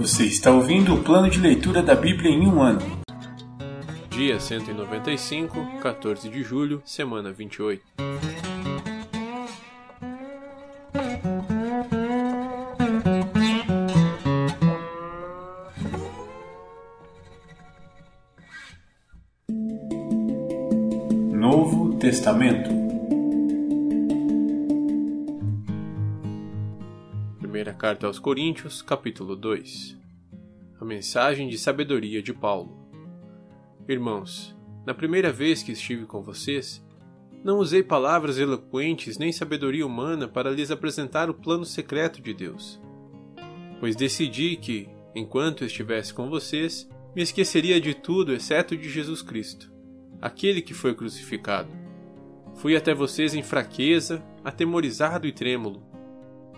Você está ouvindo o plano de leitura da Bíblia em um ano. Dia 195, 14 de julho, semana 28. Novo Testamento. Primeira carta aos Coríntios, capítulo 2. A mensagem de sabedoria de Paulo. Irmãos, na primeira vez que estive com vocês, não usei palavras eloquentes nem sabedoria humana para lhes apresentar o plano secreto de Deus. Pois decidi que, enquanto estivesse com vocês, me esqueceria de tudo exceto de Jesus Cristo, aquele que foi crucificado. Fui até vocês em fraqueza, atemorizado e trêmulo.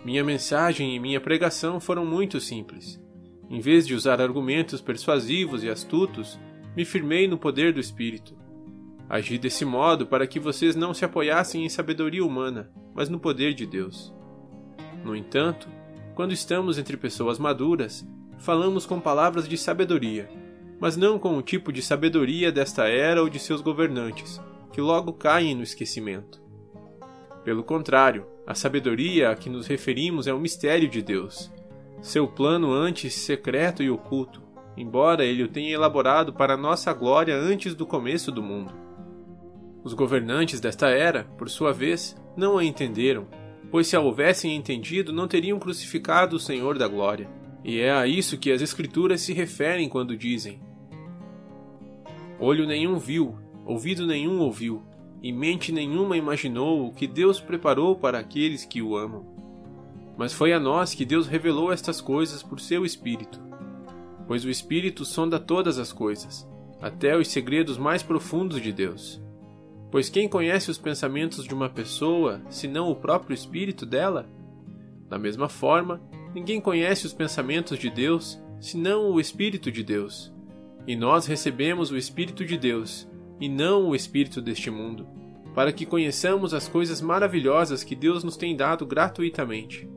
Minha mensagem e minha pregação foram muito simples. Em vez de usar argumentos persuasivos e astutos, me firmei no poder do Espírito. Agi desse modo para que vocês não se apoiassem em sabedoria humana, mas no poder de Deus. No entanto, quando estamos entre pessoas maduras, falamos com palavras de sabedoria, mas não com o tipo de sabedoria desta era ou de seus governantes, que logo caem no esquecimento. Pelo contrário, a sabedoria a que nos referimos é um mistério de Deus, seu plano antes secreto e oculto, embora ele o tenha elaborado para nossa glória antes do começo do mundo. Os governantes desta era, por sua vez, não a entenderam, pois se a houvessem entendido, não teriam crucificado o Senhor da glória. E é a isso que as Escrituras se referem quando dizem: Olho nenhum viu, ouvido nenhum ouviu, e mente nenhuma imaginou o que Deus preparou para aqueles que o amam. Mas foi a nós que Deus revelou estas coisas por seu Espírito. Pois o Espírito sonda todas as coisas, até os segredos mais profundos de Deus. Pois quem conhece os pensamentos de uma pessoa, senão o próprio Espírito dela? Da mesma forma, ninguém conhece os pensamentos de Deus, senão o Espírito de Deus. E nós recebemos o Espírito de Deus, e não o Espírito deste mundo, para que conheçamos as coisas maravilhosas que Deus nos tem dado gratuitamente.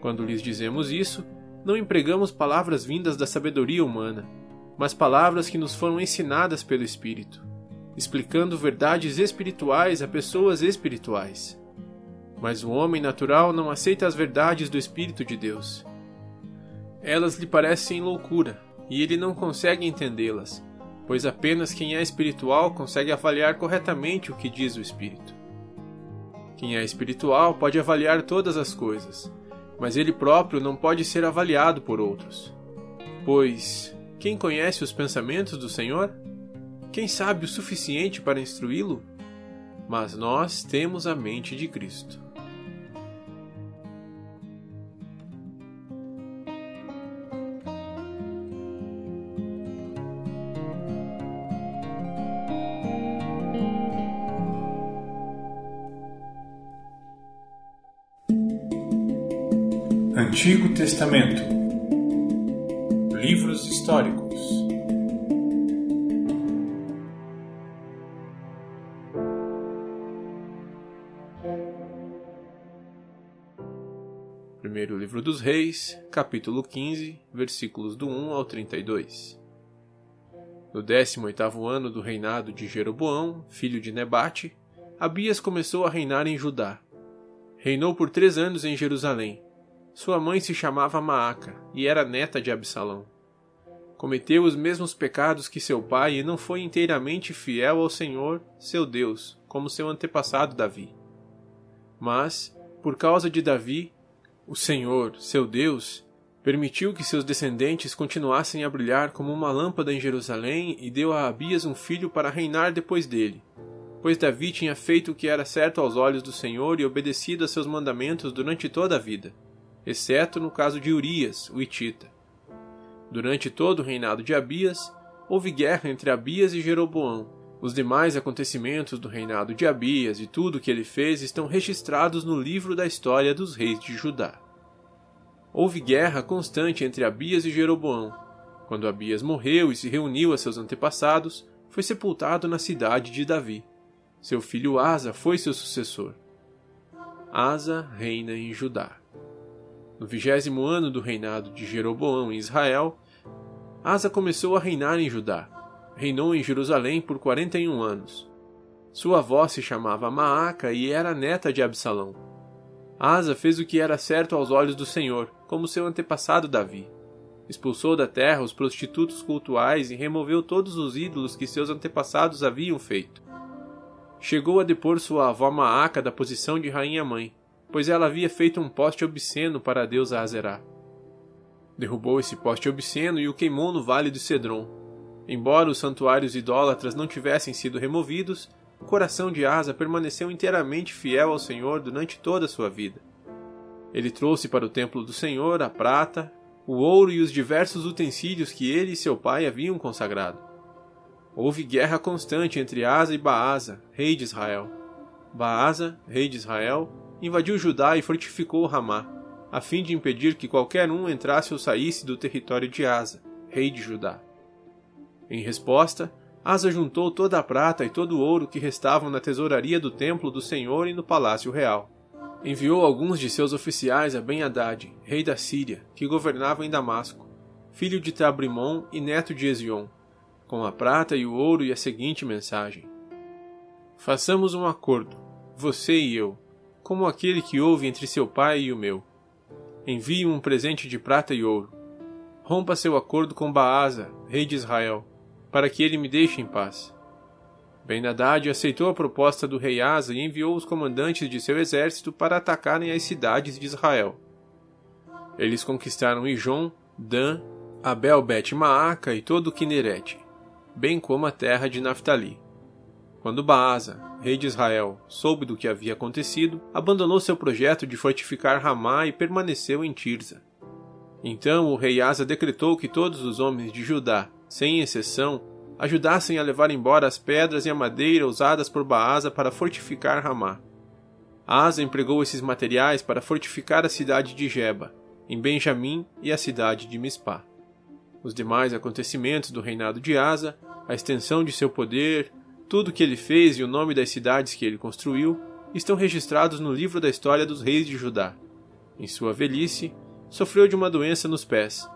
Quando lhes dizemos isso, não empregamos palavras vindas da sabedoria humana, mas palavras que nos foram ensinadas pelo Espírito, explicando verdades espirituais a pessoas espirituais. Mas o homem natural não aceita as verdades do Espírito de Deus. Elas lhe parecem loucura, e ele não consegue entendê-las, pois apenas quem é espiritual consegue avaliar corretamente o que diz o Espírito. Quem é espiritual pode avaliar todas as coisas, mas ele próprio não pode ser avaliado por outros. Pois quem conhece os pensamentos do Senhor? Quem sabe o suficiente para instruí-lo? Mas nós temos a mente de Cristo. Antigo Testamento Livros históricos Primeiro livro dos Reis, capítulo 15, versículos do 1 ao 32. No 18º ano do reinado de Jeroboão, filho de Nebate, Abias começou a reinar em Judá. Reinou por três anos em Jerusalém sua mãe se chamava Maaca e era neta de Absalão. Cometeu os mesmos pecados que seu pai e não foi inteiramente fiel ao Senhor, seu Deus, como seu antepassado Davi. Mas, por causa de Davi, o Senhor, seu Deus, permitiu que seus descendentes continuassem a brilhar como uma lâmpada em Jerusalém e deu a Abias um filho para reinar depois dele. Pois Davi tinha feito o que era certo aos olhos do Senhor e obedecido a seus mandamentos durante toda a vida exceto no caso de Urias, o Itita. Durante todo o reinado de Abias, houve guerra entre Abias e Jeroboão. Os demais acontecimentos do reinado de Abias e tudo o que ele fez estão registrados no livro da história dos reis de Judá. Houve guerra constante entre Abias e Jeroboão. Quando Abias morreu e se reuniu a seus antepassados, foi sepultado na cidade de Davi. Seu filho Asa foi seu sucessor. Asa reina em Judá. No vigésimo ano do reinado de Jeroboão em Israel, Asa começou a reinar em Judá. Reinou em Jerusalém por quarenta e um anos. Sua avó se chamava Maaca e era neta de Absalão. Asa fez o que era certo aos olhos do Senhor, como seu antepassado Davi. Expulsou da terra os prostitutos cultuais e removeu todos os ídolos que seus antepassados haviam feito. Chegou a depor sua avó Maaca da posição de rainha-mãe, pois ela havia feito um poste obsceno para a deusa Azerá. Derrubou esse poste obsceno e o queimou no vale de Cedron. Embora os santuários idólatras não tivessem sido removidos, o coração de Asa permaneceu inteiramente fiel ao Senhor durante toda a sua vida. Ele trouxe para o templo do Senhor a prata, o ouro e os diversos utensílios que ele e seu pai haviam consagrado. Houve guerra constante entre Asa e Baasa, rei de Israel. Baasa, rei de Israel, invadiu Judá e fortificou Ramá, a fim de impedir que qualquer um entrasse ou saísse do território de Asa, rei de Judá. Em resposta, Asa juntou toda a prata e todo o ouro que restavam na tesouraria do templo do Senhor e no palácio real. Enviou alguns de seus oficiais a Ben-Hadad, rei da Síria, que governava em Damasco, filho de Tabrimon e neto de Ezion, com a prata e o ouro e a seguinte mensagem: Façamos um acordo, você e eu, como aquele que houve entre seu pai e o meu. Envie um presente de prata e ouro. Rompa seu acordo com Baasa, rei de Israel, para que ele me deixe em paz. Ben-Hadad aceitou a proposta do rei Asa e enviou os comandantes de seu exército para atacarem as cidades de Israel. Eles conquistaram Ijon, Dan, Abel-Bet-Maaca e todo o Kineret, bem como a terra de Naphtali. Quando Baasa, rei de Israel, soube do que havia acontecido, abandonou seu projeto de fortificar Ramá e permaneceu em Tirza. Então o rei Asa decretou que todos os homens de Judá, sem exceção, ajudassem a levar embora as pedras e a madeira usadas por Baasa para fortificar Ramá. Asa empregou esses materiais para fortificar a cidade de Jeba, em Benjamim e a cidade de Mispá. Os demais acontecimentos do reinado de Asa, a extensão de seu poder, tudo o que ele fez e o nome das cidades que ele construiu estão registrados no livro da história dos reis de Judá. Em sua velhice, sofreu de uma doença nos pés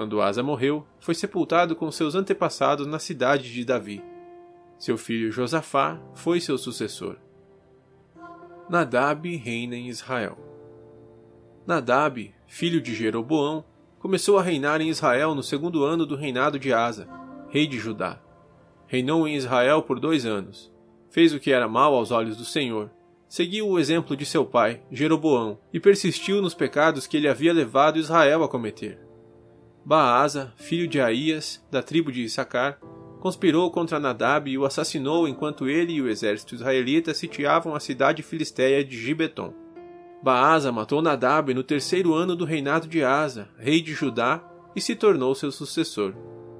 quando Asa morreu, foi sepultado com seus antepassados na cidade de Davi. Seu filho Josafá foi seu sucessor. Nadab reina em Israel. Nadab, filho de Jeroboão, começou a reinar em Israel no segundo ano do reinado de Asa, rei de Judá. Reinou em Israel por dois anos. Fez o que era mal aos olhos do Senhor. Seguiu o exemplo de seu pai, Jeroboão, e persistiu nos pecados que ele havia levado Israel a cometer. Baasa, filho de Aías, da tribo de Issacar, conspirou contra Nadab e o assassinou enquanto ele e o exército israelita sitiavam a cidade filisteia de Gibeton. Baasa matou Nadab no terceiro ano do reinado de Asa, rei de Judá, e se tornou seu sucessor.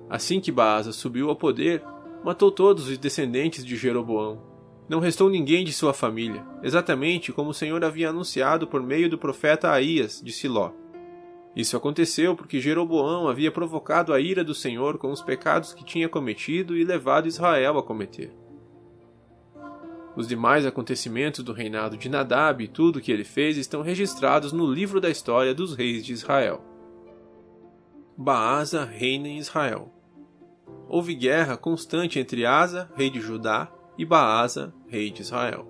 Assim que Baasa subiu ao poder, matou todos os descendentes de Jeroboão. Não restou ninguém de sua família, exatamente como o Senhor havia anunciado por meio do profeta Aías de Siló. Isso aconteceu porque Jeroboão havia provocado a ira do Senhor com os pecados que tinha cometido e levado Israel a cometer. Os demais acontecimentos do reinado de Nadab e tudo o que ele fez estão registrados no livro da história dos reis de Israel. Baasa reina em Israel. Houve guerra constante entre Asa, rei de Judá, e Baasa, rei de Israel.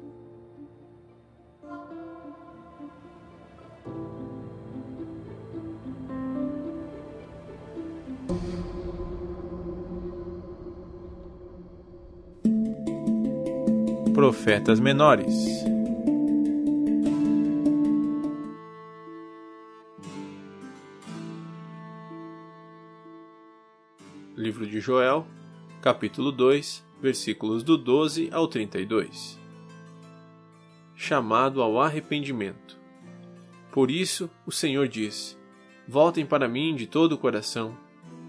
Profetas menores. Joel, capítulo 2, versículos do 12 ao 32. Chamado ao arrependimento. Por isso, o Senhor diz: Voltem para mim de todo o coração.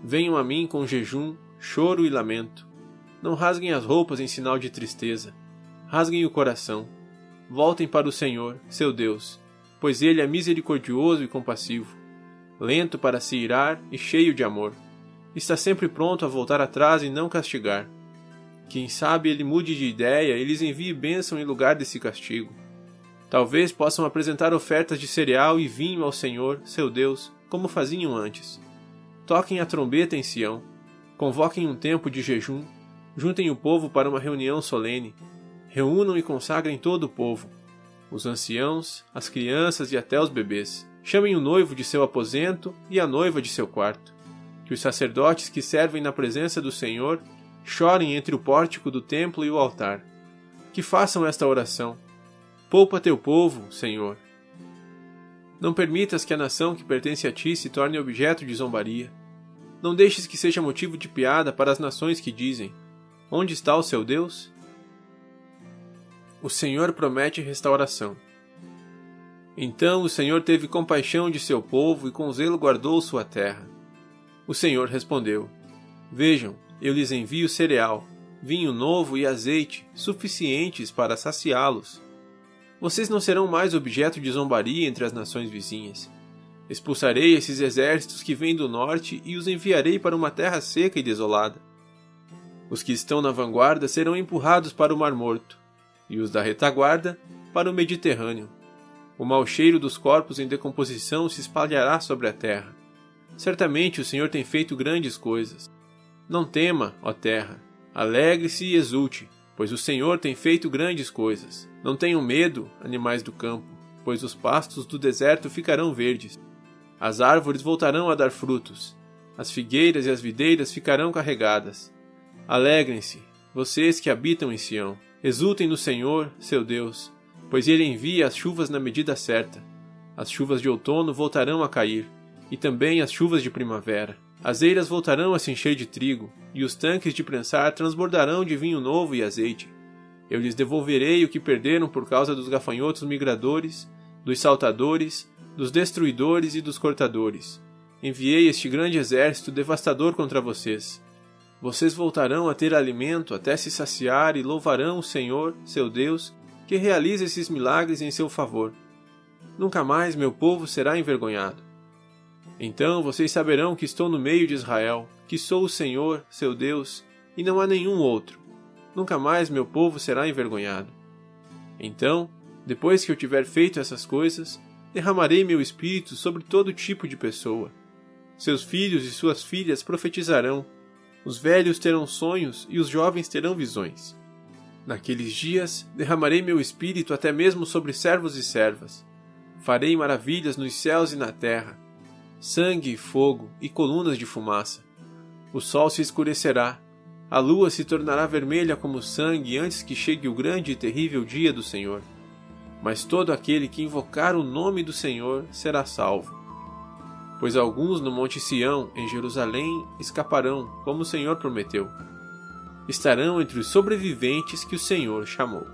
Venham a mim com jejum, choro e lamento. Não rasguem as roupas em sinal de tristeza rasguem o coração. Voltem para o Senhor, seu Deus, pois ele é misericordioso e compassivo, lento para se irar e cheio de amor. Está sempre pronto a voltar atrás e não castigar. Quem sabe ele mude de ideia e lhes envie bênção em lugar desse castigo. Talvez possam apresentar ofertas de cereal e vinho ao Senhor, seu Deus, como faziam antes. Toquem a trombeta em Sião, convoquem um tempo de jejum, juntem o povo para uma reunião solene, reúnam e consagrem todo o povo, os anciãos, as crianças e até os bebês. Chamem o noivo de seu aposento e a noiva de seu quarto. Que os sacerdotes que servem na presença do Senhor chorem entre o pórtico do templo e o altar. Que façam esta oração Poupa teu povo, Senhor. Não permitas que a nação que pertence a ti se torne objeto de zombaria. Não deixes que seja motivo de piada para as nações que dizem: Onde está o seu Deus? O Senhor promete restauração. Então o Senhor teve compaixão de seu povo e com zelo guardou sua terra. O Senhor respondeu: Vejam, eu lhes envio cereal, vinho novo e azeite, suficientes para saciá-los. Vocês não serão mais objeto de zombaria entre as nações vizinhas. Expulsarei esses exércitos que vêm do norte e os enviarei para uma terra seca e desolada. Os que estão na vanguarda serão empurrados para o Mar Morto, e os da retaguarda para o Mediterrâneo. O mau cheiro dos corpos em decomposição se espalhará sobre a terra. Certamente o Senhor tem feito grandes coisas. Não tema, ó terra, alegre-se e exulte, pois o Senhor tem feito grandes coisas. Não tenham medo, animais do campo, pois os pastos do deserto ficarão verdes. As árvores voltarão a dar frutos, as figueiras e as videiras ficarão carregadas. Alegrem-se, vocês que habitam em Sião. Exultem no Senhor, seu Deus, pois ele envia as chuvas na medida certa. As chuvas de outono voltarão a cair, e também as chuvas de primavera. As eiras voltarão a se encher de trigo, e os tanques de prensar transbordarão de vinho novo e azeite. Eu lhes devolverei o que perderam por causa dos gafanhotos migradores, dos saltadores, dos destruidores e dos cortadores. Enviei este grande exército devastador contra vocês. Vocês voltarão a ter alimento até se saciar e louvarão o Senhor, seu Deus, que realiza esses milagres em seu favor. Nunca mais meu povo será envergonhado. Então vocês saberão que estou no meio de Israel, que sou o Senhor, seu Deus, e não há nenhum outro nunca mais meu povo será envergonhado. Então, depois que eu tiver feito essas coisas, derramarei meu espírito sobre todo tipo de pessoa. Seus filhos e suas filhas profetizarão, os velhos terão sonhos e os jovens terão visões. Naqueles dias derramarei meu espírito até mesmo sobre servos e servas. Farei maravilhas nos céus e na terra, sangue e fogo e colunas de fumaça. O sol se escurecerá a lua se tornará vermelha como sangue antes que chegue o grande e terrível dia do Senhor. Mas todo aquele que invocar o nome do Senhor será salvo. Pois alguns no Monte Sião, em Jerusalém, escaparão, como o Senhor prometeu. Estarão entre os sobreviventes que o Senhor chamou.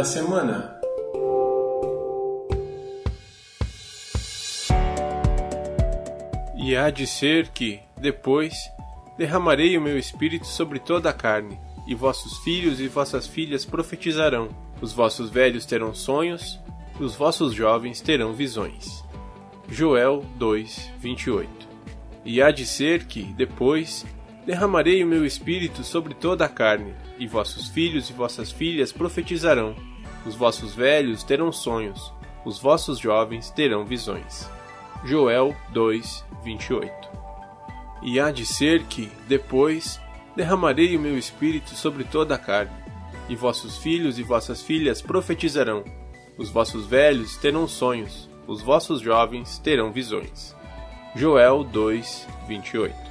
Da semana. E há de ser que, depois, derramarei o meu espírito sobre toda a carne, e vossos filhos e vossas filhas profetizarão, os vossos velhos terão sonhos, os vossos jovens terão visões. Joel 2, 28 E há de ser que, depois, derramarei o meu espírito sobre toda a carne, e vossos filhos e vossas filhas profetizarão, os vossos velhos terão sonhos, os vossos jovens terão visões. Joel 2, 28 E há de ser que, depois, derramarei o meu espírito sobre toda a carne, e vossos filhos e vossas filhas profetizarão, os vossos velhos terão sonhos, os vossos jovens terão visões. Joel 2, 28